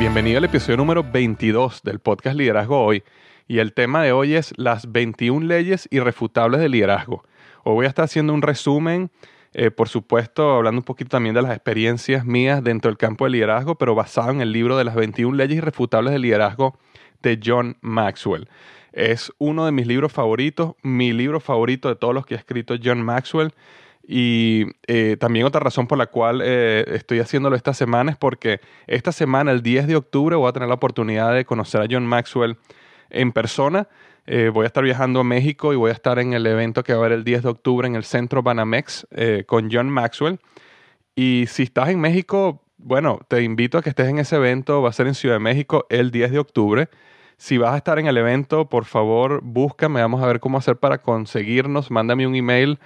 Bienvenido al episodio número 22 del podcast Liderazgo Hoy. Y el tema de hoy es las 21 leyes irrefutables del liderazgo. Hoy voy a estar haciendo un resumen, eh, por supuesto, hablando un poquito también de las experiencias mías dentro del campo del liderazgo, pero basado en el libro de las 21 leyes irrefutables del liderazgo de John Maxwell. Es uno de mis libros favoritos, mi libro favorito de todos los que ha escrito John Maxwell. Y eh, también otra razón por la cual eh, estoy haciéndolo esta semana es porque esta semana, el 10 de octubre, voy a tener la oportunidad de conocer a John Maxwell en persona. Eh, voy a estar viajando a México y voy a estar en el evento que va a haber el 10 de octubre en el centro Banamex con John Maxwell. Y si estás en México, bueno, te invito a que estés en ese evento. Va a ser en Ciudad de México el 10 de octubre. Si vas a estar en el evento, por favor, búscame. Vamos a ver cómo hacer para conseguirnos. Mándame un email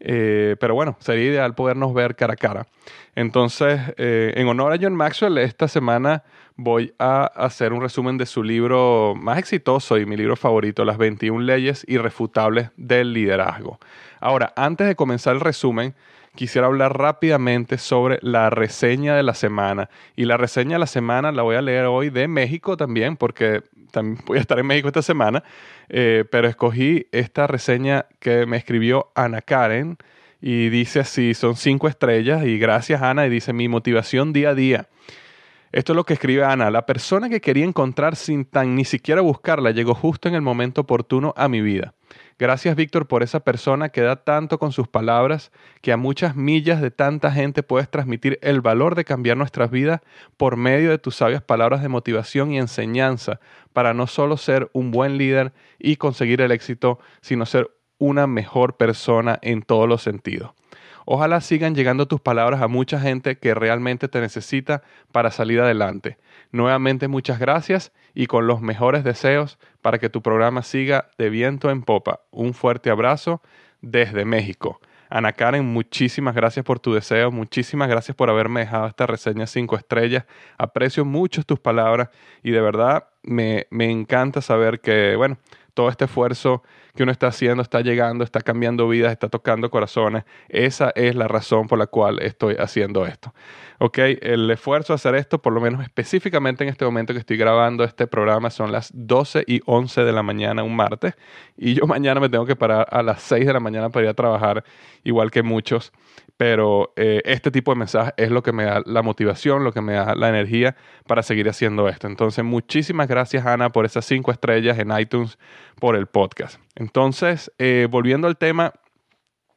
eh, pero bueno, sería ideal podernos ver cara a cara. Entonces, eh, en honor a John Maxwell, esta semana voy a hacer un resumen de su libro más exitoso y mi libro favorito, Las 21 leyes irrefutables del liderazgo. Ahora, antes de comenzar el resumen, quisiera hablar rápidamente sobre la reseña de la semana. Y la reseña de la semana la voy a leer hoy de México también, porque también voy a estar en México esta semana. Eh, pero escogí esta reseña que me escribió Ana Karen. Y dice así, son cinco estrellas. Y gracias Ana. Y dice, mi motivación día a día. Esto es lo que escribe Ana. La persona que quería encontrar sin tan ni siquiera buscarla llegó justo en el momento oportuno a mi vida. Gracias Víctor por esa persona que da tanto con sus palabras, que a muchas millas de tanta gente puedes transmitir el valor de cambiar nuestras vidas por medio de tus sabias palabras de motivación y enseñanza, para no solo ser un buen líder y conseguir el éxito, sino ser una mejor persona en todos los sentidos. Ojalá sigan llegando tus palabras a mucha gente que realmente te necesita para salir adelante. Nuevamente muchas gracias y con los mejores deseos para que tu programa siga de viento en popa. Un fuerte abrazo desde México. Ana Karen, muchísimas gracias por tu deseo, muchísimas gracias por haberme dejado esta reseña cinco estrellas. Aprecio mucho tus palabras y de verdad me, me encanta saber que, bueno, todo este esfuerzo que uno está haciendo está llegando, está cambiando vidas, está tocando corazones. Esa es la razón por la cual estoy haciendo esto. ¿Ok? El esfuerzo hacer esto, por lo menos específicamente en este momento que estoy grabando este programa, son las 12 y 11 de la mañana un martes. Y yo mañana me tengo que parar a las 6 de la mañana para ir a trabajar, igual que muchos pero eh, este tipo de mensaje es lo que me da la motivación, lo que me da la energía para seguir haciendo esto. Entonces, muchísimas gracias, Ana, por esas cinco estrellas en iTunes, por el podcast. Entonces, eh, volviendo al tema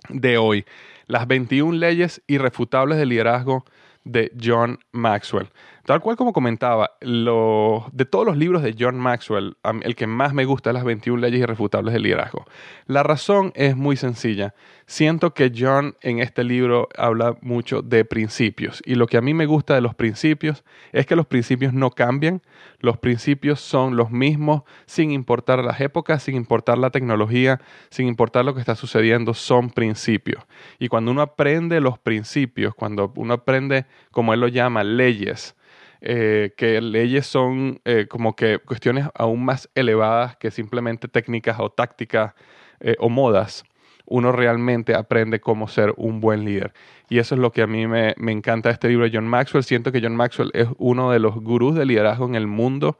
de hoy, las 21 leyes irrefutables del liderazgo de John Maxwell. Tal cual como comentaba, de todos los libros de John Maxwell, el que más me gusta es las 21 leyes irrefutables del liderazgo. La razón es muy sencilla. Siento que John en este libro habla mucho de principios y lo que a mí me gusta de los principios es que los principios no cambian, los principios son los mismos sin importar las épocas, sin importar la tecnología, sin importar lo que está sucediendo, son principios. Y cuando uno aprende los principios, cuando uno aprende, como él lo llama, leyes, eh, que leyes son eh, como que cuestiones aún más elevadas que simplemente técnicas o tácticas eh, o modas, uno realmente aprende cómo ser un buen líder. Y eso es lo que a mí me, me encanta de este libro de John Maxwell. Siento que John Maxwell es uno de los gurús de liderazgo en el mundo.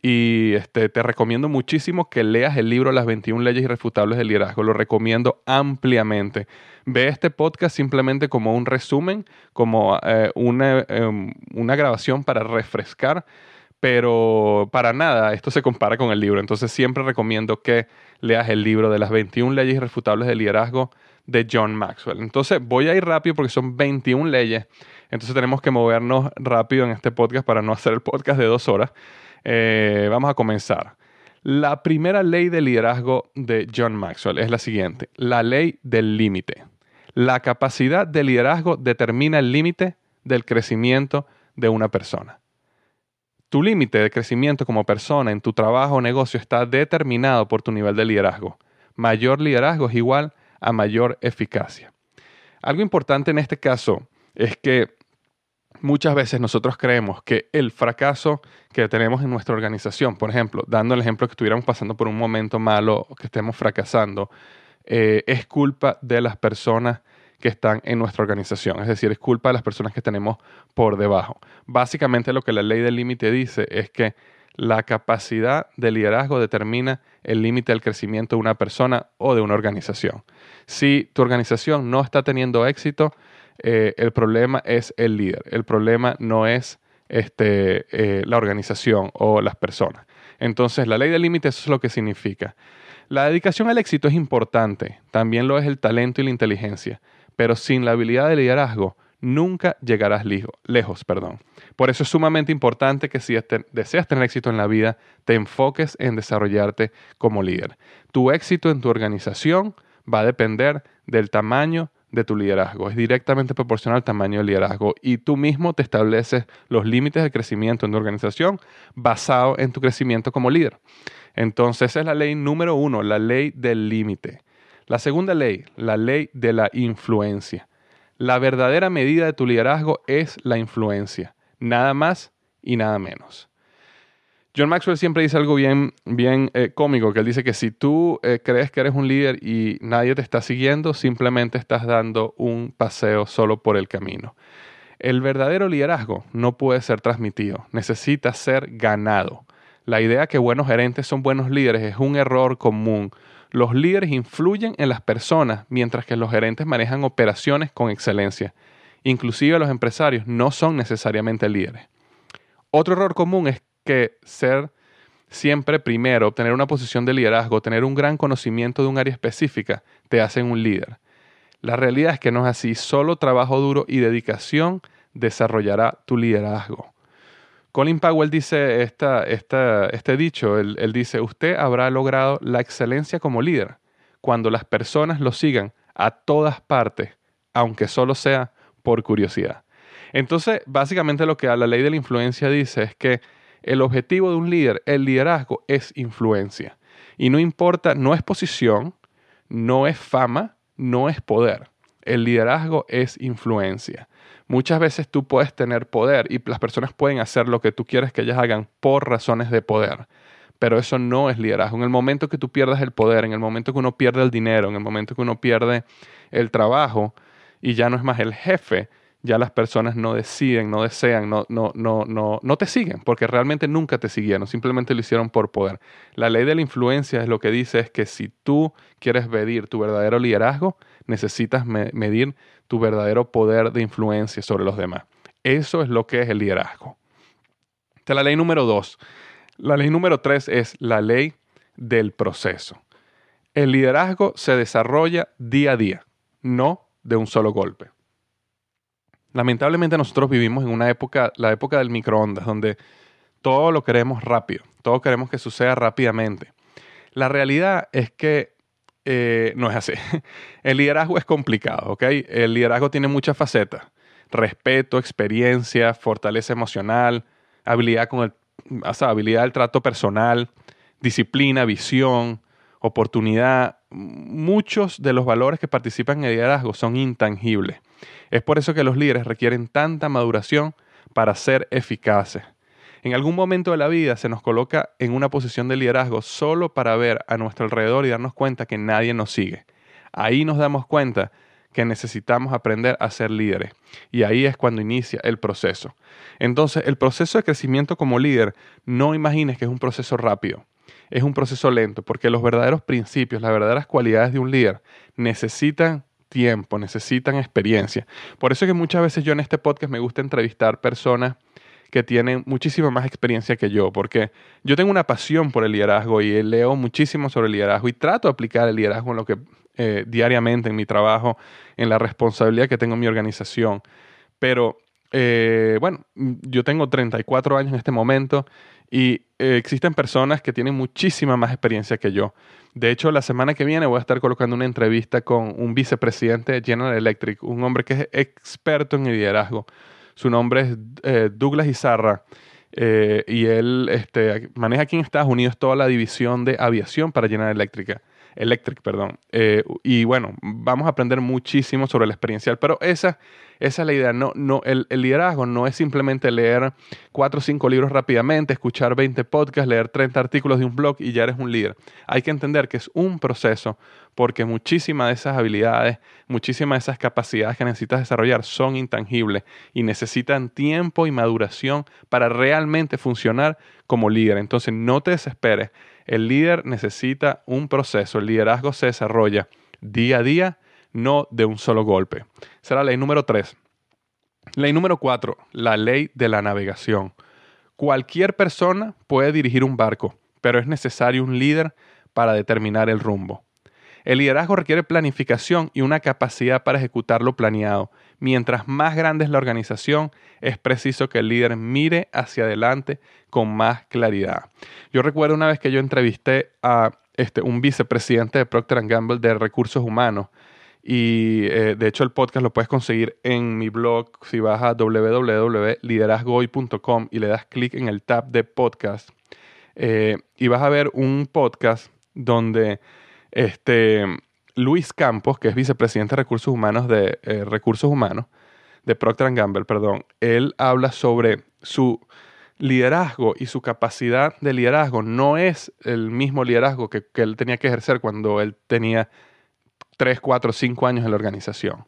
Y este, te recomiendo muchísimo que leas el libro Las 21 leyes irrefutables del liderazgo. Lo recomiendo ampliamente. Ve este podcast simplemente como un resumen, como eh, una, em, una grabación para refrescar, pero para nada esto se compara con el libro. Entonces siempre recomiendo que leas el libro de las 21 leyes irrefutables del liderazgo de John Maxwell. Entonces voy a ir rápido porque son 21 leyes. Entonces tenemos que movernos rápido en este podcast para no hacer el podcast de dos horas. Eh, vamos a comenzar. La primera ley de liderazgo de John Maxwell es la siguiente, la ley del límite. La capacidad de liderazgo determina el límite del crecimiento de una persona. Tu límite de crecimiento como persona en tu trabajo o negocio está determinado por tu nivel de liderazgo. Mayor liderazgo es igual a mayor eficacia. Algo importante en este caso es que muchas veces nosotros creemos que el fracaso que tenemos en nuestra organización, por ejemplo, dando el ejemplo que estuviéramos pasando por un momento malo, que estemos fracasando, eh, es culpa de las personas que están en nuestra organización. Es decir, es culpa de las personas que tenemos por debajo. Básicamente lo que la ley del límite dice es que la capacidad de liderazgo determina el límite del crecimiento de una persona o de una organización. Si tu organización no está teniendo éxito, eh, el problema es el líder. El problema no es este, eh, la organización o las personas. Entonces, la ley del límite, eso es lo que significa. La dedicación al éxito es importante, también lo es el talento y la inteligencia, pero sin la habilidad de liderazgo nunca llegarás lejos. Perdón. Por eso es sumamente importante que si este, deseas tener éxito en la vida, te enfoques en desarrollarte como líder. Tu éxito en tu organización va a depender del tamaño de tu liderazgo. Es directamente proporcional al tamaño del liderazgo y tú mismo te estableces los límites de crecimiento en tu organización basado en tu crecimiento como líder. Entonces, esa es la ley número uno, la ley del límite. La segunda ley, la ley de la influencia. La verdadera medida de tu liderazgo es la influencia, nada más y nada menos. John Maxwell siempre dice algo bien, bien eh, cómico, que él dice que si tú eh, crees que eres un líder y nadie te está siguiendo, simplemente estás dando un paseo solo por el camino. El verdadero liderazgo no puede ser transmitido, necesita ser ganado. La idea que buenos gerentes son buenos líderes es un error común. Los líderes influyen en las personas mientras que los gerentes manejan operaciones con excelencia. Inclusive los empresarios no son necesariamente líderes. Otro error común es que ser siempre primero, obtener una posición de liderazgo, tener un gran conocimiento de un área específica, te hacen un líder. La realidad es que no es así. Solo trabajo duro y dedicación desarrollará tu liderazgo. Colin Powell dice esta, este dicho, él, él dice, usted habrá logrado la excelencia como líder cuando las personas lo sigan a todas partes, aunque solo sea por curiosidad. Entonces, básicamente lo que la ley de la influencia dice es que el objetivo de un líder, el liderazgo, es influencia. Y no importa, no es posición, no es fama, no es poder. El liderazgo es influencia. Muchas veces tú puedes tener poder y las personas pueden hacer lo que tú quieres que ellas hagan por razones de poder. pero eso no es liderazgo. En el momento que tú pierdas el poder, en el momento que uno pierde el dinero, en el momento que uno pierde el trabajo y ya no es más el jefe, ya las personas no deciden, no desean, no, no, no, no, no te siguen, porque realmente nunca te siguieron, simplemente lo hicieron por poder. La ley de la influencia es lo que dice es que si tú quieres medir tu verdadero liderazgo, necesitas medir tu verdadero poder de influencia sobre los demás. Eso es lo que es el liderazgo. Esta es la ley número dos. La ley número tres es la ley del proceso. El liderazgo se desarrolla día a día, no de un solo golpe. Lamentablemente nosotros vivimos en una época, la época del microondas, donde todo lo queremos rápido, todo queremos que suceda rápidamente. La realidad es que eh, no es así. El liderazgo es complicado, ¿ok? El liderazgo tiene muchas facetas. Respeto, experiencia, fortaleza emocional, habilidad con el, habilidad del trato personal, disciplina, visión, oportunidad. Muchos de los valores que participan en el liderazgo son intangibles. Es por eso que los líderes requieren tanta maduración para ser eficaces. En algún momento de la vida se nos coloca en una posición de liderazgo solo para ver a nuestro alrededor y darnos cuenta que nadie nos sigue. Ahí nos damos cuenta que necesitamos aprender a ser líderes. Y ahí es cuando inicia el proceso. Entonces, el proceso de crecimiento como líder, no imagines que es un proceso rápido. Es un proceso lento, porque los verdaderos principios, las verdaderas cualidades de un líder necesitan tiempo, necesitan experiencia. Por eso es que muchas veces yo en este podcast me gusta entrevistar personas que tienen muchísima más experiencia que yo, porque yo tengo una pasión por el liderazgo y leo muchísimo sobre el liderazgo y trato de aplicar el liderazgo en lo que eh, diariamente, en mi trabajo, en la responsabilidad que tengo en mi organización. Pero eh, bueno, yo tengo 34 años en este momento y eh, existen personas que tienen muchísima más experiencia que yo. De hecho, la semana que viene voy a estar colocando una entrevista con un vicepresidente de General Electric, un hombre que es experto en liderazgo. Su nombre es eh, Douglas Izarra. y él este, maneja aquí en Estados Unidos toda la división de aviación para General Electric. Electric, perdón. y bueno, vamos a aprender muchísimo sobre el experiencial, pero esa esa es la idea. No, no, el, liderazgo no es simplemente leer cuatro o cinco libros rápidamente, escuchar 20 podcasts, leer 30 artículos de un blog y ya eres un líder. Hay que entender que es un proceso porque muchísimas de esas habilidades, muchísimas de esas capacidades que necesitas desarrollar son intangibles y necesitan tiempo y maduración para realmente funcionar como líder. Entonces no te desesperes. El líder necesita un proceso. El liderazgo se desarrolla día a día no de un solo golpe. Será la ley número 3. Ley número 4, la ley de la navegación. Cualquier persona puede dirigir un barco, pero es necesario un líder para determinar el rumbo. El liderazgo requiere planificación y una capacidad para ejecutar lo planeado. Mientras más grande es la organización, es preciso que el líder mire hacia adelante con más claridad. Yo recuerdo una vez que yo entrevisté a este, un vicepresidente de Procter Gamble de recursos humanos y eh, de hecho el podcast lo puedes conseguir en mi blog si vas a www.liderazgoy.com y le das clic en el tab de podcast. Eh, y vas a ver un podcast donde este, Luis Campos, que es vicepresidente de recursos humanos de eh, recursos humanos de Procter Gamble, perdón, él habla sobre su liderazgo y su capacidad de liderazgo no es el mismo liderazgo que, que él tenía que ejercer cuando él tenía 3, 4, 5 años en la organización.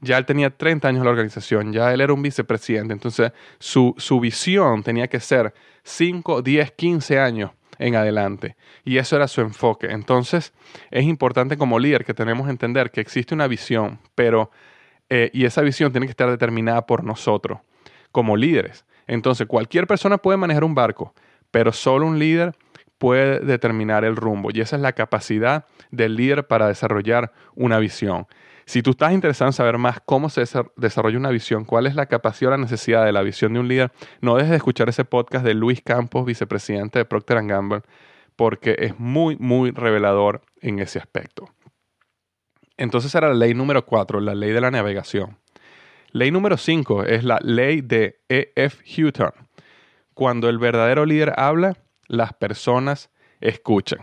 Ya él tenía 30 años en la organización, ya él era un vicepresidente, entonces su, su visión tenía que ser 5, 10, 15 años en adelante. Y eso era su enfoque. Entonces, es importante como líder que tenemos que entender que existe una visión, pero, eh, y esa visión tiene que estar determinada por nosotros, como líderes. Entonces, cualquier persona puede manejar un barco, pero solo un líder puede determinar el rumbo y esa es la capacidad del líder para desarrollar una visión. Si tú estás interesado en saber más cómo se desarrolla una visión, cuál es la capacidad o la necesidad de la visión de un líder, no dejes de escuchar ese podcast de Luis Campos, vicepresidente de Procter Gamble, porque es muy, muy revelador en ese aspecto. Entonces era la ley número 4, la ley de la navegación. Ley número 5 es la ley de E.F. Hutton. Cuando el verdadero líder habla, las personas escuchan.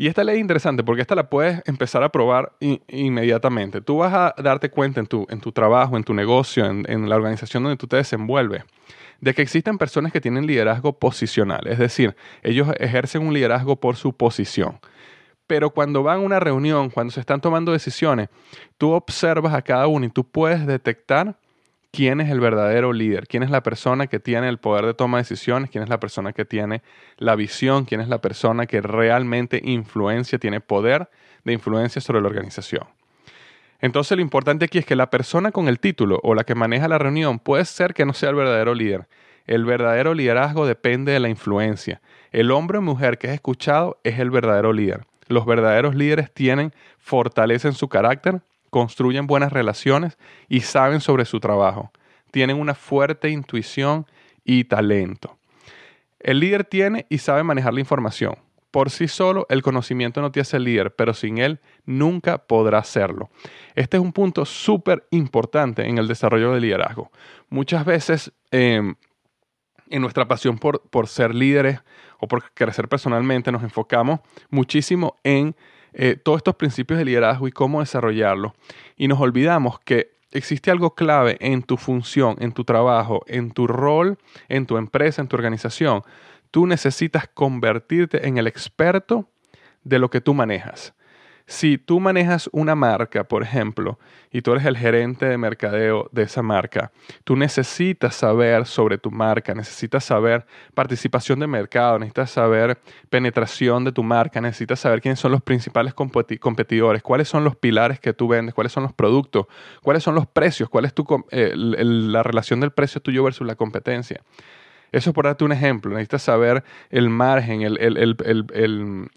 Y esta ley es interesante porque esta la puedes empezar a probar inmediatamente. Tú vas a darte cuenta en tu, en tu trabajo, en tu negocio, en, en, la organización donde tú te desenvuelves, de que existen personas que tienen liderazgo posicional, es decir, ellos ejercen un liderazgo por su posición. Pero cuando van a una reunión, cuando se están tomando decisiones, tú observas a cada uno y tú puedes detectar quién es el verdadero líder, quién es la persona que tiene el poder de toma de decisiones, quién es la persona que tiene la visión, quién es la persona que realmente influencia, tiene poder de influencia sobre la organización. Entonces lo importante aquí es que la persona con el título o la que maneja la reunión puede ser que no sea el verdadero líder. El verdadero liderazgo depende de la influencia. El hombre o mujer que es escuchado es el verdadero líder. Los verdaderos líderes tienen fortaleza en su carácter, construyen buenas relaciones y saben sobre su trabajo. Tienen una fuerte intuición y talento. El líder tiene y sabe manejar la información. Por sí solo, el conocimiento no te hace líder, pero sin él nunca podrá serlo. Este es un punto súper importante en el desarrollo del liderazgo. Muchas veces, em, en nuestra pasión por, por ser líderes o por crecer personalmente, nos enfocamos muchísimo en eh, todos estos principios de liderazgo y cómo desarrollarlo. Y nos olvidamos que existe algo clave en tu función, en tu trabajo, en tu rol, en tu empresa, en tu organización tú necesitas convertirte en el experto de lo que tú manejas. Si tú manejas una marca, por ejemplo, y tú eres el gerente de mercadeo de esa marca, tú necesitas saber sobre tu marca, necesitas saber participación de mercado, necesitas saber penetración de tu marca, necesitas saber quiénes son los principales competidores, cuáles son los pilares que tú vendes, cuáles son los productos, cuáles son los precios, cuál es tu, eh, la relación del precio tuyo versus la competencia. Eso por darte un ejemplo. Necesitas saber el margen, el,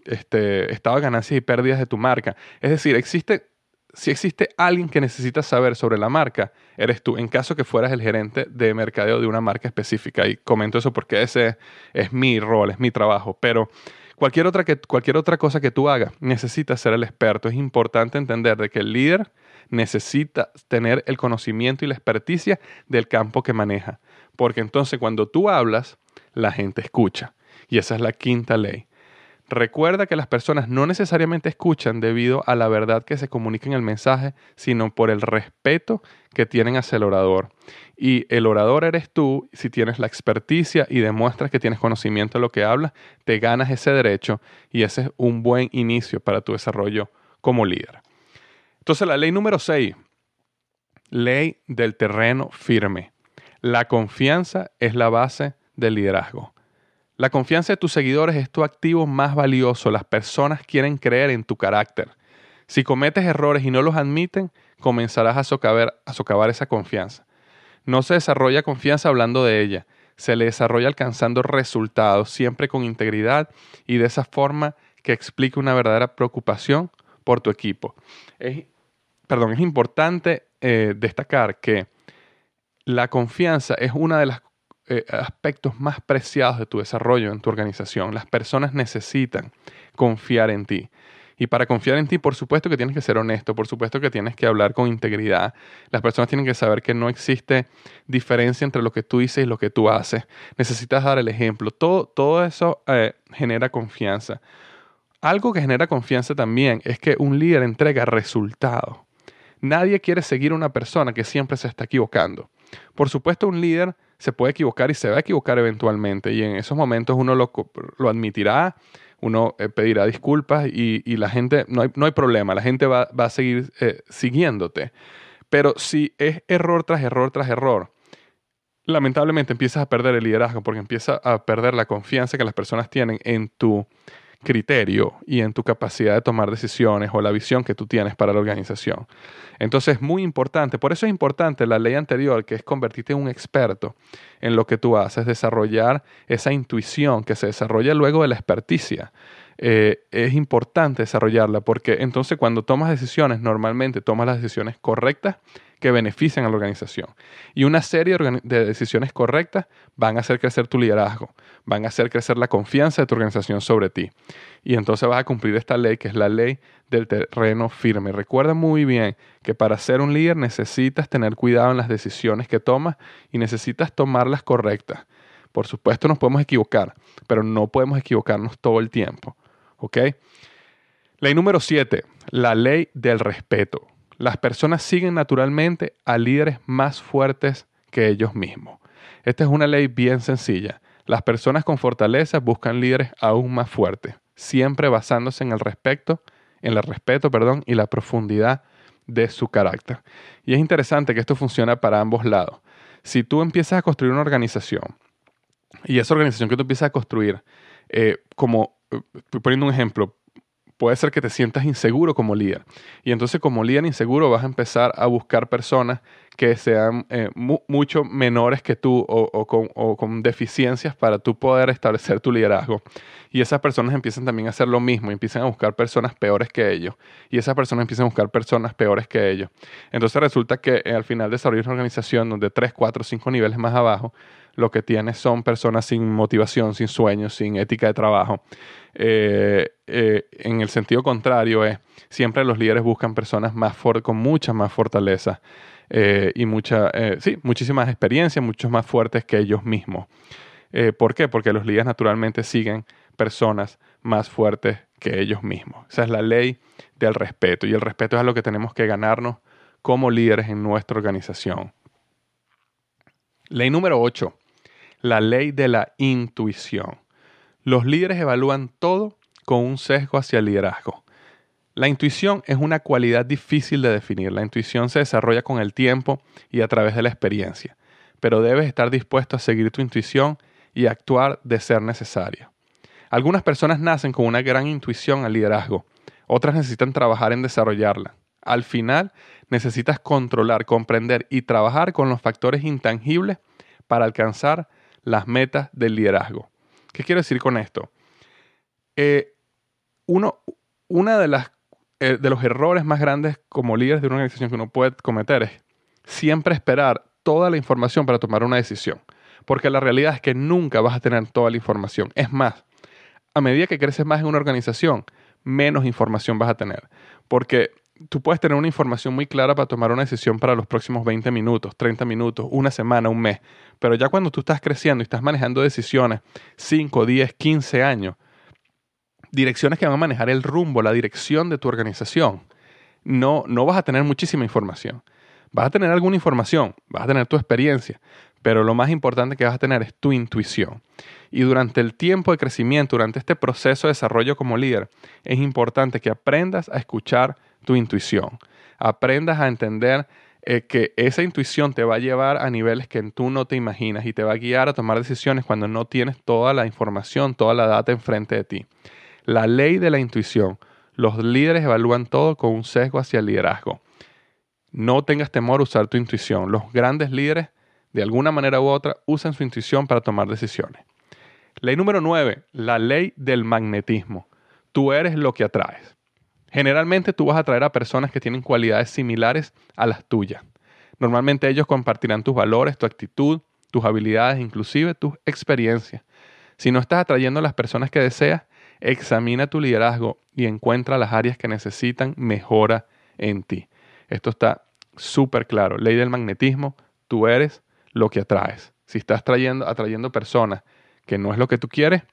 este, estado de ganancias y pérdidas de tu marca. Es decir, existe, si existe alguien que necesita saber sobre la marca, eres tú, en caso que fueras el gerente de mercadeo de una marca específica. Y comento eso porque ese es mi rol, es mi trabajo. Pero cualquier otra, que, cualquier otra cosa que tú hagas, necesitas ser el experto. Es importante entender de que el líder necesita tener el conocimiento y la experticia del campo que maneja. Porque entonces cuando tú hablas, la gente escucha. Y esa es la quinta ley. Recuerda que las personas no necesariamente escuchan debido a la verdad que se comunica en el mensaje, sino por el respeto que tienen hacia el orador. Y el orador eres tú, si tienes la experticia y demuestras que tienes conocimiento de lo que hablas, te ganas ese derecho y ese es un buen inicio para tu desarrollo como líder. Entonces la ley número 6, ley del terreno firme. La confianza es la base del liderazgo. La confianza de tus seguidores es tu activo más valioso. Las personas quieren creer en tu carácter. Si cometes errores y no los admiten, comenzarás a socavar, esa confianza. No se desarrolla confianza hablando de ella, se le desarrolla alcanzando resultados, siempre con integridad y de esa forma que explique una verdadera preocupación por tu equipo. Es, perdón, es importante eh, destacar que la confianza es uno de los eh, aspectos más preciados de tu desarrollo en tu organización. Las personas necesitan confiar en ti. Y para confiar en ti, por supuesto que tienes que ser honesto, por supuesto que tienes que hablar con integridad. Las personas tienen que saber que no existe diferencia entre lo que tú dices y lo que tú haces. Necesitas dar el ejemplo. Todo, todo eso eh, genera confianza. Algo que genera confianza también es que un líder entrega resultados. Nadie quiere seguir a una persona que siempre se está equivocando. Por supuesto, un líder se puede equivocar y se va a equivocar eventualmente y en esos momentos uno lo, admitirá, uno eh, pedirá disculpas y, la gente, no hay, no hay, problema, la gente va, a seguir eh, siguiéndote. Pero si es error tras error tras error, lamentablemente empiezas a perder el liderazgo porque empiezas a perder la confianza que las personas tienen en tu criterio y en tu capacidad de tomar decisiones o la visión que tú tienes para la organización. Entonces es muy importante, por eso es importante la ley anterior, que es convertirte en un experto en lo que tú haces, desarrollar esa intuición que se desarrolla luego de la experticia. Eh, es importante desarrollarla porque entonces cuando tomas decisiones, normalmente tomas las decisiones correctas que benefician a la organización. Y una serie de decisiones correctas van a hacer crecer tu liderazgo, van a hacer crecer la confianza de tu organización sobre ti. Y entonces vas a cumplir esta ley que es la ley del terreno firme. Recuerda muy bien que para ser un líder necesitas tener cuidado en las decisiones que tomas y necesitas tomarlas correctas. Por supuesto nos podemos equivocar, pero no podemos equivocarnos todo el tiempo. ¿Ok? Ley número 7, la ley del respeto. Las personas siguen naturalmente a líderes más fuertes que ellos mismos. Esta es una ley bien sencilla. Las personas con fortaleza buscan líderes aún más fuertes, siempre basándose en el respeto, en el respeto, perdón, y la profundidad de su carácter. Y es interesante que esto funciona para ambos lados. Si tú empiezas a construir una organización y esa organización que tú empiezas a construir, eh, como eh, poniendo un ejemplo, puede ser que te sientas inseguro como líder. Y entonces como líder inseguro vas a empezar a buscar personas que sean eh, mucho menores que tú o, con, deficiencias para tú poder establecer tu liderazgo. Y esas personas empiezan también a hacer lo mismo, empiezan a buscar personas peores que ellos. Y esas personas empiezan a buscar personas peores que ellos. Entonces resulta que eh, al final desarrollas una organización donde 3, 4, 5 niveles más abajo, lo que tienes son personas sin motivación, sin sueños, sin ética de trabajo. Eh, eh, en el sentido contrario es, siempre los líderes buscan personas más con mucha más fortaleza eh, y mucha, sí, muchísimas experiencias, muchos más fuertes que ellos mismos. ¿Por qué? Porque los líderes naturalmente siguen personas más fuertes que ellos mismos. Esa es la ley del respeto y el respeto es lo que tenemos que ganarnos como líderes en nuestra organización. Ley número 8 la ley de la intuición. Los líderes evalúan todo con un sesgo hacia el liderazgo. La intuición es una cualidad difícil de definir. La intuición se desarrolla con el tiempo y a través de la experiencia, pero debes estar dispuesto a seguir tu intuición y actuar de ser necesario. Algunas personas nacen con una gran intuición al liderazgo, otras necesitan trabajar en desarrollarla. Al final, necesitas controlar, comprender y trabajar con los factores intangibles para alcanzar las metas del liderazgo. ¿Qué quiero decir con esto? Eh, uno una de, las, eh, de los errores más grandes como líderes de una organización que uno puede cometer es siempre esperar toda la información para tomar una decisión. Porque la realidad es que nunca vas a tener toda la información. Es más, a medida que creces más en una organización, menos información vas a tener. Porque tú puedes tener una información muy clara para tomar una decisión para los próximos 20 minutos, 30 minutos, una semana, un mes. Pero ya cuando tú estás creciendo y estás manejando decisiones 5, 10, 15 años, direcciones que van a manejar el rumbo, la dirección de tu organización, no, no vas a tener muchísima información. Vas a tener alguna información, vas a tener tu experiencia, pero lo más importante que vas a tener es tu intuición. Y durante el tiempo de crecimiento, durante este proceso de desarrollo como líder, es importante que aprendas a escuchar tu intuición. Aprendas a entender eh, que esa intuición te va a llevar a niveles que tú no te imaginas y te va a guiar a tomar decisiones cuando no tienes toda la información, toda la data enfrente de ti. La ley de la intuición. Los líderes evalúan todo con un sesgo hacia el liderazgo. No tengas temor a usar tu intuición. Los grandes líderes, de alguna manera u otra, usan su intuición para tomar decisiones. Ley número 9. La ley del magnetismo. Tú eres lo que atraes. Generalmente tú vas a atraer a personas que tienen cualidades similares a las tuyas. Normalmente ellos compartirán tus valores, tu actitud, tus habilidades, inclusive tus experiencias. Si no estás atrayendo a las personas que deseas, examina tu liderazgo y encuentra las áreas que necesitan mejora en ti. Esto está súper claro. Ley del magnetismo, tú eres lo que atraes. Si estás trayendo, atrayendo personas que no es lo que tú quieres,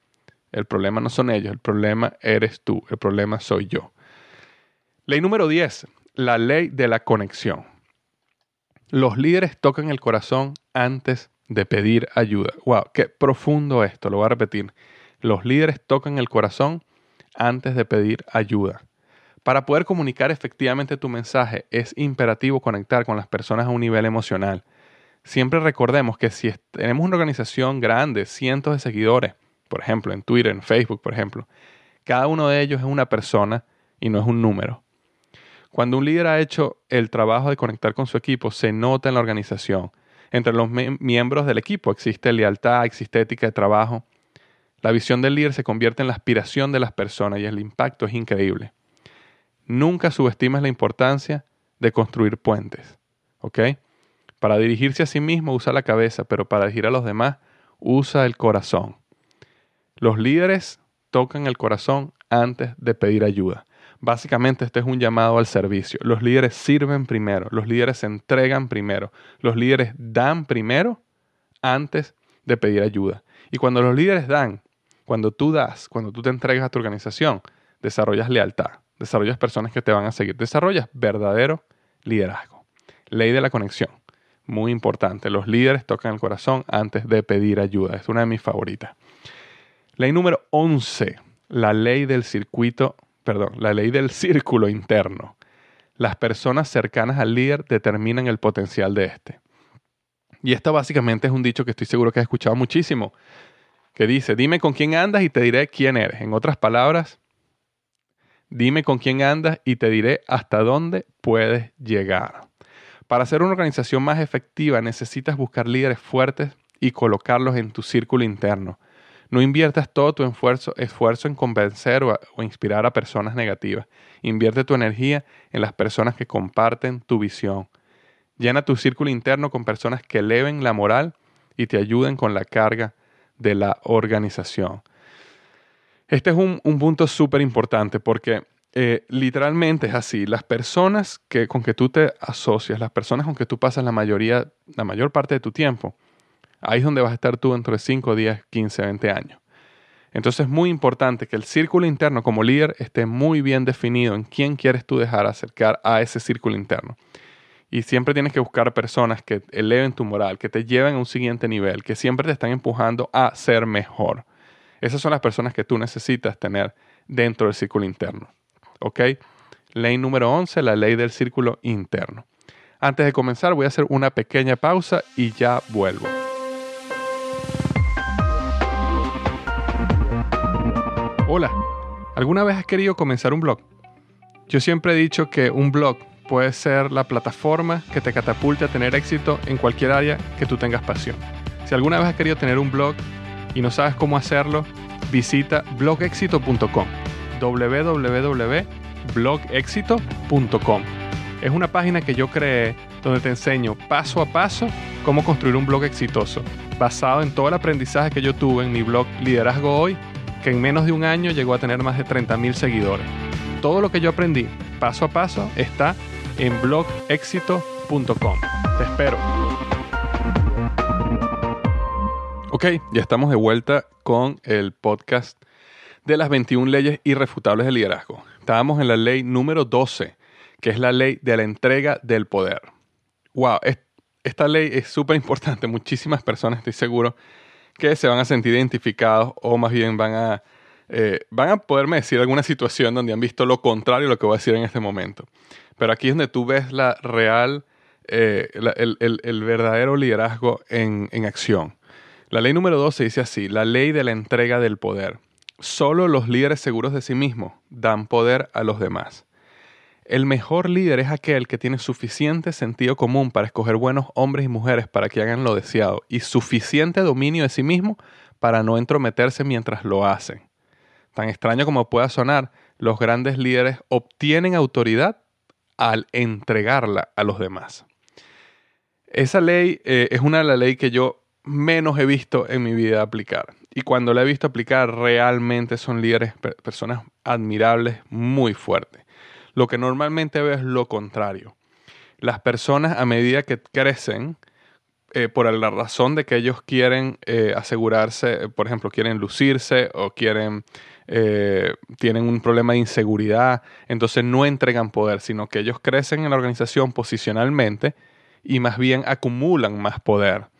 el problema no son ellos, el problema eres tú, el problema soy yo. Ley número 10, la ley de la conexión. Los líderes tocan el corazón antes de pedir ayuda. Wow, qué profundo esto, lo voy a repetir. Los líderes tocan el corazón antes de pedir ayuda. Para poder comunicar efectivamente tu mensaje es imperativo conectar con las personas a un nivel emocional. Siempre recordemos que si tenemos una organización grande, cientos de seguidores, por ejemplo, en Twitter, en Facebook, por ejemplo, cada uno de ellos es una persona y no es un número. Cuando un líder ha hecho el trabajo de conectar con su equipo, se nota en la organización. Entre los miembros del equipo existe lealtad, existe ética de trabajo. La visión del líder se convierte en la aspiración de las personas y el impacto es increíble. Nunca subestimes la importancia de construir puentes. Para dirigirse a sí mismo usa la cabeza, pero para dirigir a los demás usa el corazón. Los líderes tocan el corazón antes de pedir ayuda. Básicamente este es un llamado al servicio. Los líderes sirven primero, los líderes se entregan primero, los líderes dan primero antes de pedir ayuda. Y cuando los líderes dan, cuando tú das, cuando tú te entregas a tu organización, desarrollas lealtad, desarrollas personas que te van a seguir, desarrollas verdadero liderazgo. Ley de la conexión. Muy importante. Los líderes tocan el corazón antes de pedir ayuda. Es una de mis favoritas. Ley número 11. La ley del circuito, perdón, la ley del círculo interno. Las personas cercanas al líder determinan el potencial de este. Y esto básicamente es un dicho que estoy seguro que has escuchado muchísimo, que dice, dime con quién andas y te diré quién eres. En otras palabras, dime con quién andas y te diré hasta dónde puedes llegar. Para hacer una organización más efectiva necesitas buscar líderes fuertes y colocarlos en tu círculo interno. No inviertas todo tu esfuerzo, en convencer o, inspirar a personas negativas. Invierte tu energía en las personas que comparten tu visión. Llena tu círculo interno con personas que eleven la moral y te ayuden con la carga de la organización. Este es un, un punto súper importante porque eh, literalmente es así. Las personas con que tú te asocias, las personas con que tú pasas la mayoría, la mayor parte de tu tiempo, ahí es donde vas a estar tú dentro de 5, 10, 15, 20 años. Entonces es muy importante que el círculo interno como líder esté muy bien definido en quién quieres tú dejar acercar a ese círculo interno. Y siempre tienes que buscar personas que eleven tu moral, que te lleven a un siguiente nivel, que siempre te están empujando a ser mejor. Esas son las personas que tú necesitas tener dentro del círculo interno. ¿Ok? Ley número 11, la ley del círculo interno. Antes de comenzar voy a hacer una pequeña pausa y ya vuelvo. Hola, ¿alguna vez has querido comenzar un blog? Yo siempre he dicho que un blog puede ser la plataforma que te catapulte a tener éxito en cualquier área que tú tengas pasión. Si alguna vez has querido tener un blog y no sabes cómo hacerlo, visita blogexito.com www.blogexito.com Es una página que yo creé donde te enseño paso a paso cómo construir un blog exitoso, basado en todo el aprendizaje que yo tuve en mi blog Liderazgo Hoy que en menos de un año llegó a tener más de 30.000 seguidores. Todo lo que yo aprendí paso a paso está en blogexito.com. Te espero. Ok, ya estamos de vuelta con el podcast de las 21 leyes irrefutables del liderazgo. Estábamos en la ley número 12, que es la ley de la entrega del poder. Wow, esta ley es súper importante. Muchísimas personas, estoy seguro, que se van a sentir identificados o más bien van a, eh, van a poderme decir alguna situación donde han visto lo contrario a lo que voy a decir en este momento. Pero aquí es donde tú ves la real, eh, el, verdadero liderazgo en, en acción. La ley número 12 dice así, la ley de la entrega del poder. Solo los líderes seguros de sí mismos dan poder a los demás. El mejor líder es aquel que tiene suficiente sentido común para escoger buenos hombres y mujeres para que hagan lo deseado y suficiente dominio de sí mismo para no entrometerse mientras lo hacen. Tan extraño como pueda sonar, los grandes líderes obtienen autoridad al entregarla a los demás. Esa ley eh, es una de las leyes que yo menos he visto en mi vida aplicar. Y cuando la he visto aplicar, realmente son líderes, personas admirables, muy fuertes. Lo que normalmente veo es lo contrario. Las personas a medida que crecen, eh, por la razón de que ellos quieren eh, asegurarse, por ejemplo, quieren lucirse o quieren, eh, tienen un problema de inseguridad, entonces no entregan poder, sino que ellos crecen en la organización posicionalmente y más bien acumulan más poder.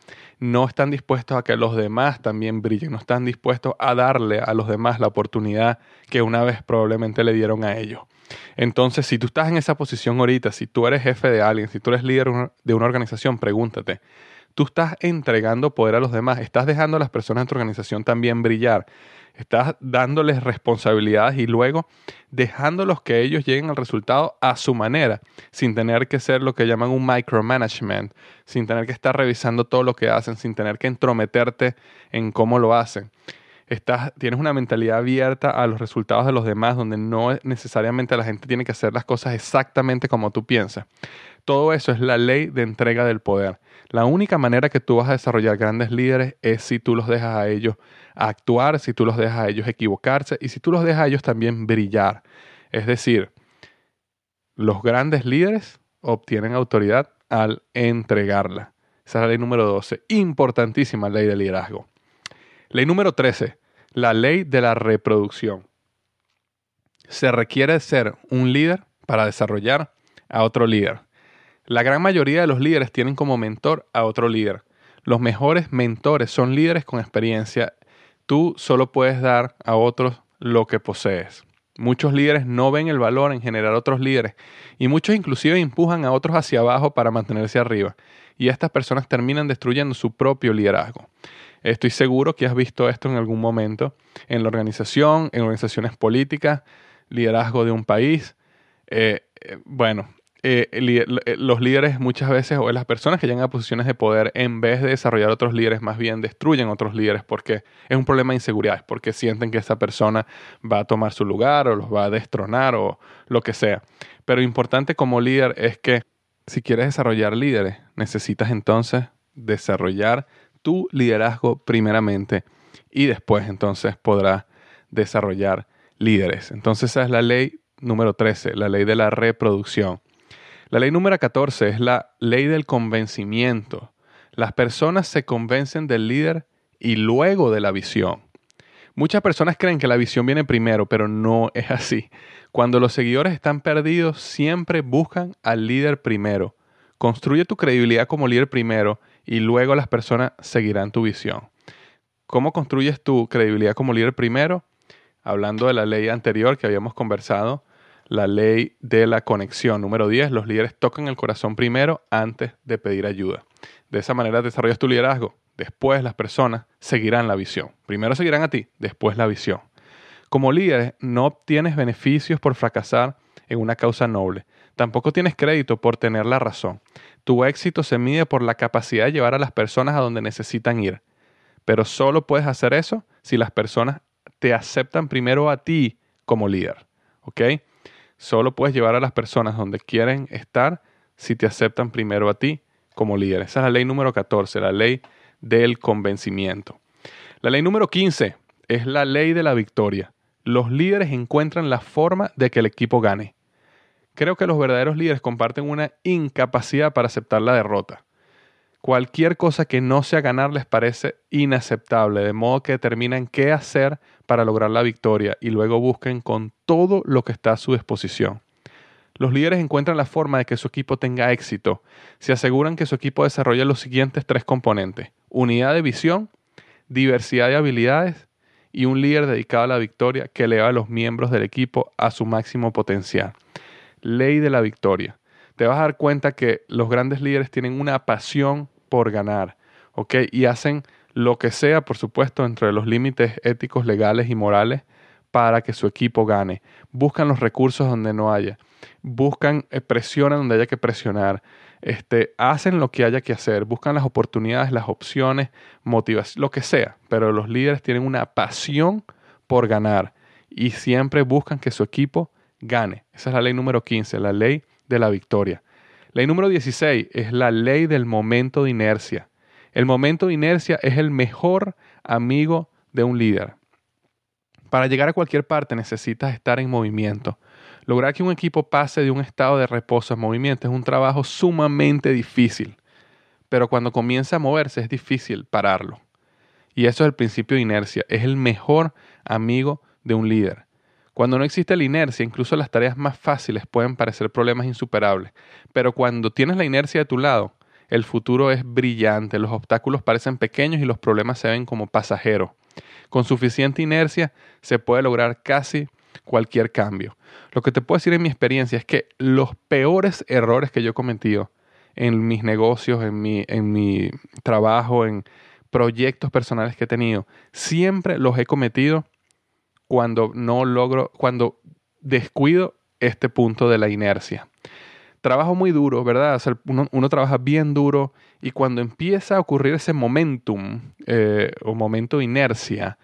No están dispuestos a que los demás también brillen, no están dispuestos a darle a los demás la oportunidad que una vez probablemente le dieron a ellos. Entonces, si tú estás en esa posición ahorita, si tú eres jefe de alguien, si tú eres líder de una organización, pregúntate, ¿tú estás entregando poder a los demás? ¿Estás dejando a las personas en tu organización también brillar? ¿Estás dándoles responsabilidades y luego dejándolos que ellos lleguen al resultado a su manera, sin tener que ser lo que llaman un micromanagement, sin tener que estar revisando todo lo que hacen, sin tener que entrometerte en cómo lo hacen? tienes una mentalidad abierta a los resultados de los demás, donde no necesariamente la gente tiene que hacer las cosas exactamente como tú piensas. Todo eso es la ley de entrega del poder. La única manera que tú vas a desarrollar grandes líderes es si tú los dejas a ellos actuar, si tú los dejas a ellos equivocarse y si tú los dejas a ellos también brillar. Es decir, los grandes líderes obtienen autoridad al entregarla. Esa es la ley número 12. Importantísima ley de liderazgo. Ley número 13 la ley de la reproducción. Se requiere ser un líder para desarrollar a otro líder. La gran mayoría de los líderes tienen como mentor a otro líder. Los mejores mentores son líderes con experiencia. Tú solo puedes dar a otros lo que posees. Muchos líderes no ven el valor en generar otros líderes y muchos inclusive empujan a otros hacia abajo para mantenerse arriba. Y estas personas terminan destruyendo su propio liderazgo. Estoy seguro que has visto esto en algún momento en la organización, en organizaciones políticas, liderazgo de un país. Eh, eh, bueno, eh, los líderes muchas veces o las personas que llegan a posiciones de poder en vez de desarrollar otros líderes más bien destruyen otros líderes porque es un problema de inseguridad, porque sienten que esa persona va a tomar su lugar o los va a destronar o lo que sea. Pero importante como líder es que si quieres desarrollar líderes, necesitas entonces desarrollar tu liderazgo primeramente y después entonces podrás desarrollar líderes. Entonces esa es la ley número 13, la ley de la reproducción. La ley número 14 es la ley del convencimiento. Las personas se convencen del líder y luego de la visión. Muchas personas creen que la visión viene primero, pero no es así. Cuando los seguidores están perdidos, siempre buscan al líder primero. Construye tu credibilidad como líder primero y luego las personas seguirán tu visión. ¿Cómo construyes tu credibilidad como líder primero? Hablando de la ley anterior que habíamos conversado, la ley de la conexión. Número 10, los líderes tocan el corazón primero antes de pedir ayuda. De esa manera desarrollas tu liderazgo. Después las personas seguirán la visión. Primero seguirán a ti, después la visión. Como líder no obtienes beneficios por fracasar en una causa noble. Tampoco tienes crédito por tener la razón. Tu éxito se mide por la capacidad de llevar a las personas a donde necesitan ir. Pero solo puedes hacer eso si las personas te aceptan primero a ti como líder. ¿Ok? Solo puedes llevar a las personas donde quieren estar si te aceptan primero a ti como líder. Esa es la ley número 14, la ley del convencimiento. La ley número 15 es la ley de la victoria. Los líderes encuentran la forma de que el equipo gane. Creo que los verdaderos líderes comparten una incapacidad para aceptar la derrota. Cualquier cosa que no sea ganar les parece inaceptable, de modo que determinan qué hacer para lograr la victoria y luego busquen con todo lo que está a su disposición. Los líderes encuentran la forma de que su equipo tenga éxito. Se aseguran que su equipo desarrolle los siguientes tres componentes. Unidad de visión, diversidad de habilidades y un líder dedicado a la victoria que eleva a los miembros del equipo a su máximo potencial. Ley de la victoria. Te vas a dar cuenta que los grandes líderes tienen una pasión por ganar, ¿ok? Y hacen lo que sea, por supuesto, entre los límites éticos, legales y morales para que su equipo gane. Buscan los recursos donde no haya. Buscan, eh, presionan donde haya que presionar. Este, hacen lo que haya que hacer. Buscan las oportunidades, las opciones, motivación, lo que sea. Pero los líderes tienen una pasión por ganar y siempre buscan que su equipo gane. Esa es la ley número 15, la ley de la victoria. Ley número 16 es la ley del momento de inercia. El momento de inercia es el mejor amigo de un líder. Para llegar a cualquier parte necesitas estar en movimiento. Lograr que un equipo pase de un estado de reposo a movimiento es un trabajo sumamente difícil, pero cuando comienza a moverse es difícil pararlo. Y eso es el principio de inercia, es el mejor amigo de un líder. Cuando no existe la inercia, incluso las tareas más fáciles pueden parecer problemas insuperables. Pero cuando tienes la inercia de tu lado, el futuro es brillante, los obstáculos parecen pequeños y los problemas se ven como pasajeros. Con suficiente inercia se puede lograr casi cualquier cambio. Lo que te puedo decir en mi experiencia es que los peores errores que yo he cometido en mis negocios, en mi, en mi trabajo, en proyectos personales que he tenido, siempre los he cometido cuando no logro, cuando descuido este punto de la inercia. Trabajo muy duro, ¿verdad? uno, trabaja bien duro y cuando empieza a ocurrir ese momentum eh, o momento de inercia,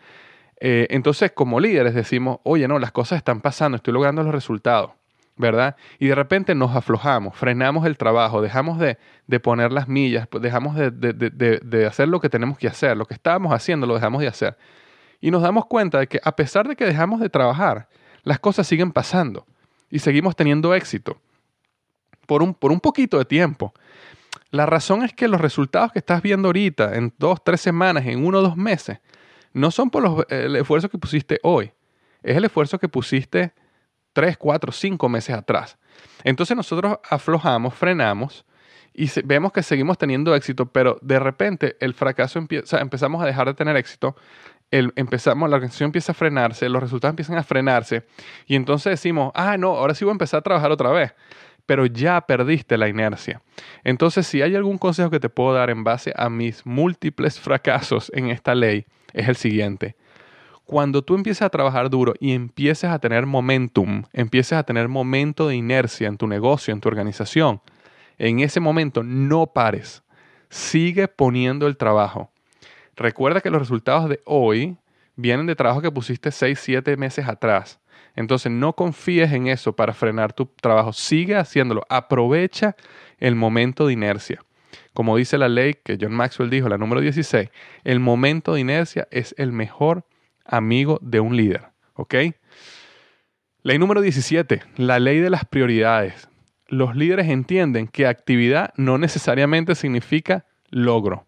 eh, entonces como líderes decimos, oye, no, las cosas están pasando, estoy logrando los resultados, ¿verdad? Y de repente nos aflojamos, frenamos el trabajo, dejamos de, poner las millas, dejamos de, de hacer lo que tenemos que hacer, lo que estábamos haciendo lo dejamos de hacer y nos damos cuenta de que a pesar de que dejamos de trabajar, las cosas siguen pasando y seguimos teniendo éxito por un, por un poquito de tiempo. La razón es que los resultados que estás viendo ahorita, en dos, tres semanas, en uno o dos meses, no son por el esfuerzo que pusiste hoy, es el esfuerzo que pusiste tres, cuatro, cinco meses atrás. Entonces nosotros aflojamos, frenamos y vemos que seguimos teniendo éxito, pero de repente el fracaso empieza, empezamos a dejar de tener éxito, el, empezamos, la organización empieza a frenarse, los resultados empiezan a frenarse y entonces decimos, ah, no, ahora sí voy a empezar a trabajar otra vez, pero ya perdiste la inercia. Entonces, si hay algún consejo que te puedo dar en base a mis múltiples fracasos en esta ley, es el siguiente. Cuando tú empieces a trabajar duro y empieces a tener momentum, empieces a tener momento de inercia en tu negocio, en tu organización, en ese momento no pares. Sigue poniendo el trabajo. Recuerda que los resultados de hoy vienen de trabajo que pusiste 6, 7 meses atrás. Entonces no confíes en eso para frenar tu trabajo. Sigue haciéndolo. Aprovecha el momento de inercia. Como dice la ley que John Maxwell dijo, la número 16, el momento de inercia es el mejor amigo de un líder. ¿Ok? Ley número 17, la ley de las prioridades los líderes entienden que actividad no necesariamente significa logro.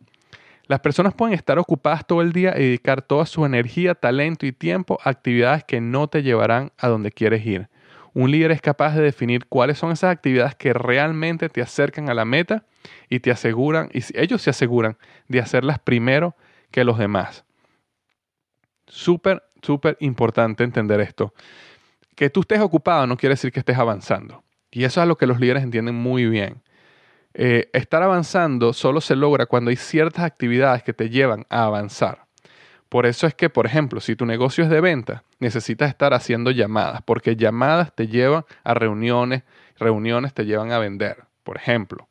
Las personas pueden estar ocupadas todo el día y dedicar toda su energía, talento y tiempo a actividades que no te llevarán a donde quieres ir. Un líder es capaz de definir cuáles son esas actividades que realmente te acercan a la meta y te aseguran, y ellos se aseguran de hacerlas primero que los demás. Súper, súper importante entender esto. Que tú estés ocupado no quiere decir que estés avanzando. Y eso es lo que los líderes entienden muy bien. Eh, estar avanzando solo se logra cuando hay ciertas actividades que te llevan a avanzar. Por eso es que, por ejemplo, si tu negocio es de venta, necesitas estar haciendo llamadas, porque llamadas te llevan a reuniones, reuniones te llevan a vender, por ejemplo.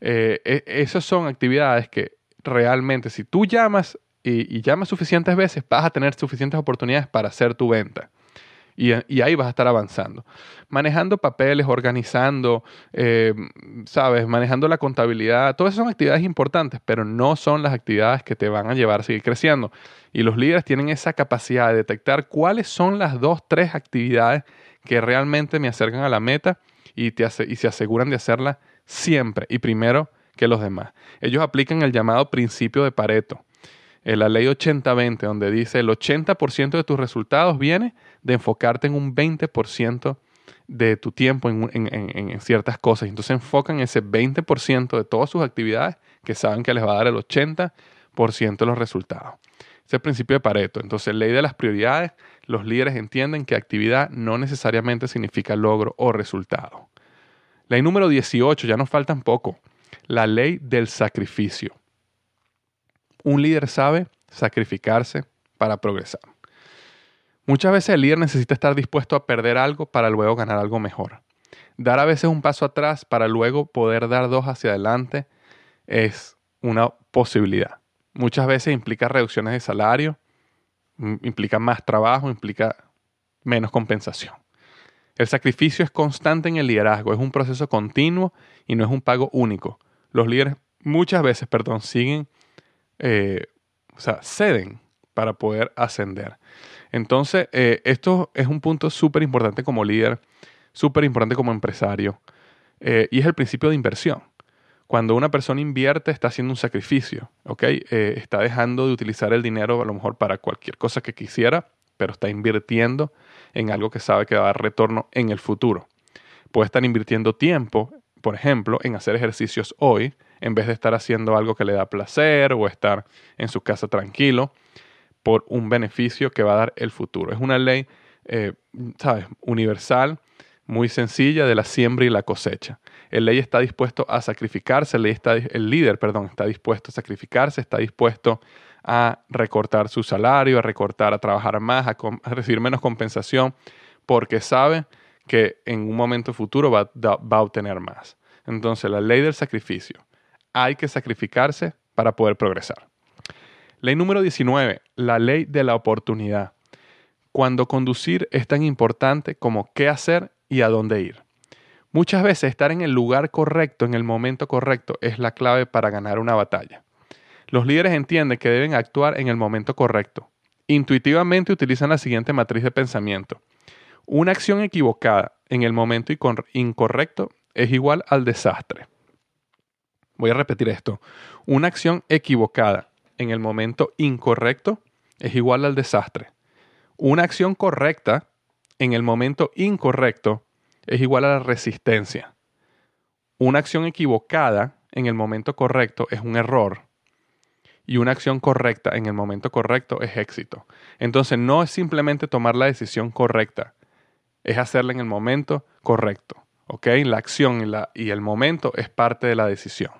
Eh, e, esas son actividades que realmente si tú llamas y, y llamas suficientes veces, vas a tener suficientes oportunidades para hacer tu venta. Y, ahí vas a estar avanzando. Manejando papeles, organizando, eh, sabes, manejando la contabilidad, todas esas son actividades importantes, pero no son las actividades que te van a llevar a seguir creciendo. Y los líderes tienen esa capacidad de detectar cuáles son las dos, tres actividades que realmente me acercan a la meta y, te y se aseguran de hacerla siempre y primero que los demás. Ellos aplican el llamado principio de Pareto en la ley 80-20, donde dice el 80% de tus resultados viene de enfocarte en un 20% de tu tiempo en, ciertas cosas. Entonces enfocan ese 20% de todas sus actividades que saben que les va a dar el 80% de los resultados. Es el principio de Pareto. Entonces, ley de las prioridades, los líderes entienden que actividad no necesariamente significa logro o resultado. Ley número 18, ya nos faltan poco. La ley del sacrificio. Un líder sabe sacrificarse para progresar. Muchas veces el líder necesita estar dispuesto a perder algo para luego ganar algo mejor. Dar a veces un paso atrás para luego poder dar dos hacia adelante es una posibilidad. Muchas veces implica reducciones de salario, implica más trabajo, implica menos compensación. El sacrificio es constante en el liderazgo, es un proceso continuo y no es un pago único. Los líderes muchas veces, perdón, siguen eh, o sea, ceden para poder ascender. Entonces, eh, esto es un punto súper importante como líder, súper importante como empresario, eh, y es el principio de inversión. Cuando una persona invierte, está haciendo un sacrificio, está dejando de utilizar el dinero a lo mejor para cualquier cosa que quisiera, pero está invirtiendo en algo que sabe que va a dar retorno en el futuro. Puede estar invirtiendo tiempo, por ejemplo, en hacer ejercicios hoy, en vez de estar haciendo algo que le da placer o estar en su casa tranquilo por un beneficio que va a dar el futuro. Es una ley, eh, ¿sabes?, universal, muy sencilla de la siembra y la cosecha. El ley está dispuesto a sacrificarse, el, líder, perdón, está dispuesto a sacrificarse, está dispuesto a recortar su salario, a recortar, a trabajar más, a, recibir menos compensación, porque sabe que en un momento futuro va a obtener más. Entonces, la ley del sacrificio hay que sacrificarse para poder progresar. Ley número 19, la ley de la oportunidad. Cuando conducir es tan importante como qué hacer y a dónde ir. Muchas veces estar en el lugar correcto, en el momento correcto, es la clave para ganar una batalla. Los líderes entienden que deben actuar en el momento correcto. Intuitivamente utilizan la siguiente matriz de pensamiento. Una acción equivocada en el momento incorrecto es igual al desastre. Voy a repetir esto. Una acción equivocada en el momento incorrecto es igual al desastre. Una acción correcta en el momento incorrecto es igual a la resistencia. Una acción equivocada en el momento correcto es un error y una acción correcta en el momento correcto es éxito. Entonces no es simplemente tomar la decisión correcta, es hacerla en el momento correcto. ¿ok? La acción y, y el momento es parte de la decisión.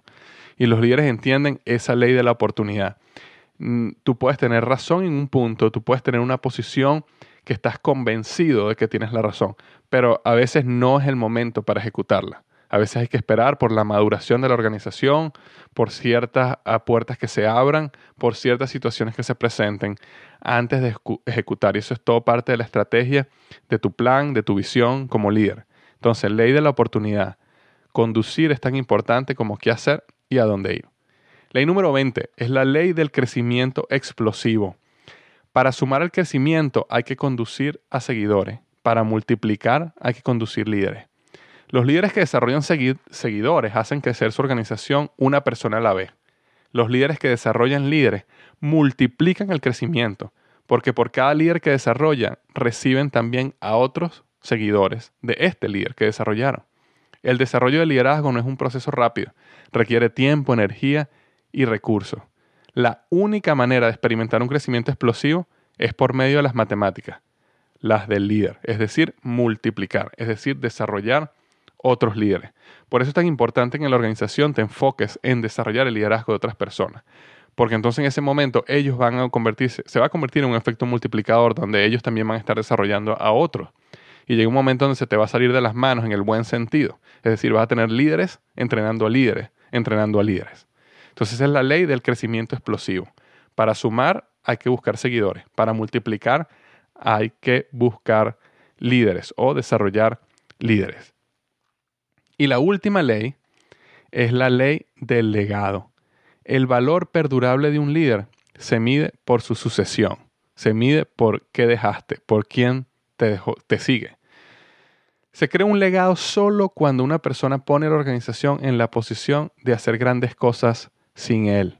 Y los líderes entienden esa ley de la oportunidad. Mm, tú puedes tener razón en un punto, tú puedes tener una posición que estás convencido de que tienes la razón, pero a veces no es el momento para ejecutarla. A veces hay que esperar por la maduración de la organización, por ciertas puertas que se abran, por ciertas situaciones que se presenten antes de ejecutar. Y eso es todo parte de la estrategia, de tu plan, de tu visión como líder. Entonces, ley de la oportunidad. Conducir es tan importante como qué hacer a dónde ir. Ley número 20 es la ley del crecimiento explosivo. Para sumar al crecimiento hay que conducir a seguidores. Para multiplicar hay que conducir líderes. Los líderes que desarrollan seguidores hacen crecer su organización una persona a la vez. Los líderes que desarrollan líderes multiplican el crecimiento, porque por cada líder que desarrollan reciben también a otros seguidores de este líder que desarrollaron. El desarrollo del liderazgo no es un proceso rápido, requiere tiempo, energía y recursos. La única manera de experimentar un crecimiento explosivo es por medio de las matemáticas, las del líder, es decir, multiplicar, es decir, desarrollar otros líderes. Por eso es tan importante que en la organización te enfoques en desarrollar el liderazgo de otras personas. Porque entonces en ese momento ellos van a convertirse, se va a convertir en un efecto multiplicador donde ellos también van a estar desarrollando a otros. Y llega un momento donde se te va a salir de las manos en el buen sentido. Es decir, vas a tener líderes entrenando a líderes, entrenando a líderes. Entonces es la ley del crecimiento explosivo. Para sumar hay que buscar seguidores. Para multiplicar hay que buscar líderes o desarrollar líderes. Y la última ley es la ley del legado. El valor perdurable de un líder se mide por su sucesión, se mide por qué dejaste, por quién te, sigue. Se crea un legado solo cuando una persona pone a la organización en la posición de hacer grandes cosas sin él.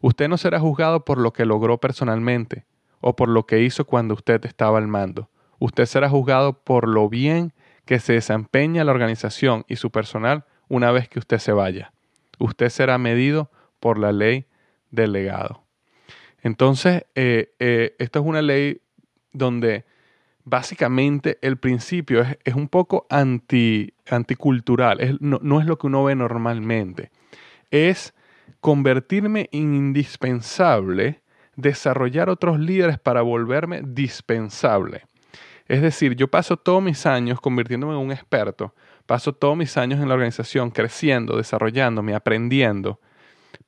Usted no será juzgado por lo que logró personalmente o por lo que hizo cuando usted estaba al mando. Usted será juzgado por lo bien que se desempeña la organización y su personal una vez que usted se vaya. Usted será medido por la ley del legado. Entonces, eh, eh, esto es una ley donde básicamente el principio es, un poco anti, anticultural, no, no es lo que uno ve normalmente. Es convertirme en indispensable, desarrollar otros líderes para volverme dispensable. Es decir, yo paso todos mis años convirtiéndome en un experto, paso todos mis años en la organización creciendo, desarrollándome, aprendiendo,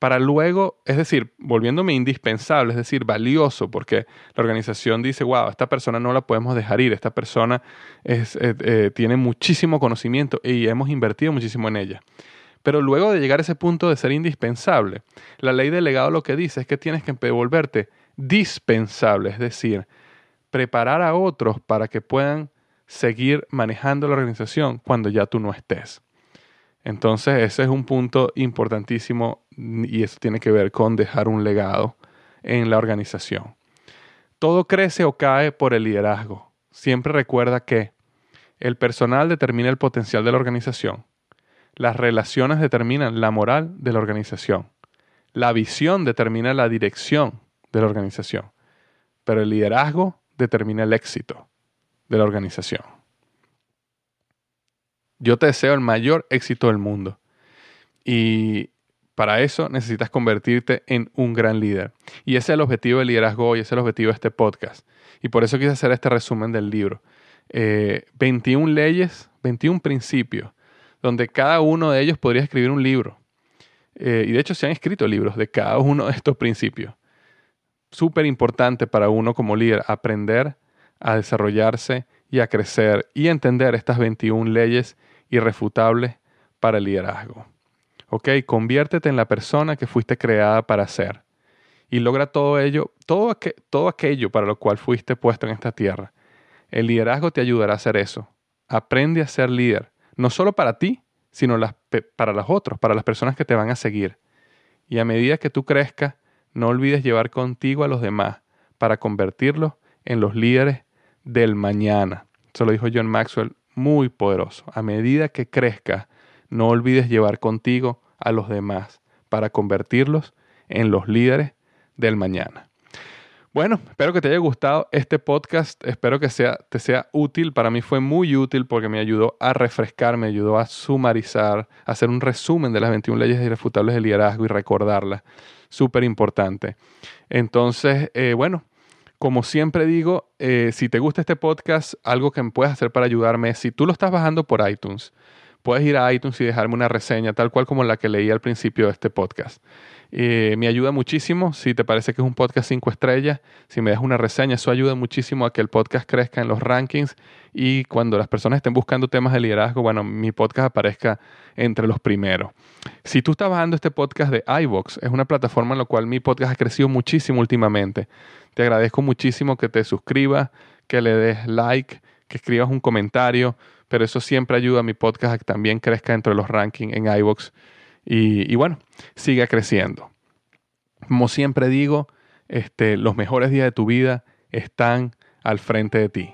para luego, es decir, volviéndome indispensable, es decir, valioso, porque la organización dice, wow, esta persona no la podemos dejar ir, esta persona eh, eh, tiene muchísimo conocimiento y hemos invertido muchísimo en ella. Pero luego de llegar a ese punto de ser indispensable, la ley del legado lo que dice es que tienes que volverte dispensable, es decir, preparar a otros para que puedan seguir manejando la organización cuando ya tú no estés. Entonces ese es un punto importantísimo y eso tiene que ver con dejar un legado en la organización. Todo crece o cae por el liderazgo. Siempre recuerda que el personal determina el potencial de la organización. Las relaciones determinan la moral de la organización. La visión determina la dirección de la organización. Pero el liderazgo determina el éxito de la organización. Yo te deseo el mayor éxito del mundo. Y para eso necesitas convertirte en un gran líder. Y ese es el objetivo del liderazgo y ese es el objetivo de este podcast. Y por eso quise hacer este resumen del libro. 21 eh, leyes, 21 principios, donde cada uno de ellos podría escribir un libro. Eh, y de hecho se han escrito libros de cada uno de estos principios súper importante para uno como líder aprender a desarrollarse y a crecer y entender estas 21 leyes irrefutables para el liderazgo. ¿Ok? Conviértete en la persona que fuiste creada para ser y logra todo ello, todo aquello para lo cual fuiste puesto en esta tierra. El liderazgo te ayudará a hacer eso. Aprende a ser líder, no solo para ti, sino para los otros, para las personas que te van a seguir. Y a medida que tú crezcas, no olvides llevar contigo a los demás para convertirlos en los líderes del mañana. Eso lo dijo John Maxwell, muy poderoso. A medida que crezcas, no olvides llevar contigo a los demás para convertirlos en los líderes del mañana. Bueno, espero que te haya gustado este podcast, espero que sea, te sea útil, para mí fue muy útil porque me ayudó a refrescar, me ayudó a sumarizar, a hacer un resumen de las 21 leyes irrefutables del liderazgo y recordarlas, súper importante. Entonces, eh, bueno, como siempre digo, eh, si te gusta este podcast, algo que puedes hacer para ayudarme si tú lo estás bajando por iTunes, puedes ir a iTunes y dejarme una reseña, tal cual como la que leí al principio de este podcast. Eh, me ayuda muchísimo. Si te parece que es un podcast cinco estrellas, si me das una reseña, eso ayuda muchísimo a que el podcast crezca en los rankings y cuando las personas estén buscando temas de liderazgo, bueno, mi podcast aparezca entre los primeros. Si tú estás bajando este podcast de iVox, es una plataforma en la cual mi podcast ha crecido muchísimo últimamente. Te agradezco muchísimo que te suscribas, que le des like, que escribas un comentario, pero eso siempre ayuda a mi podcast a que también crezca entre los rankings en iVox y, bueno, siga creciendo. Como siempre digo, este, los mejores días de tu vida están al frente de ti.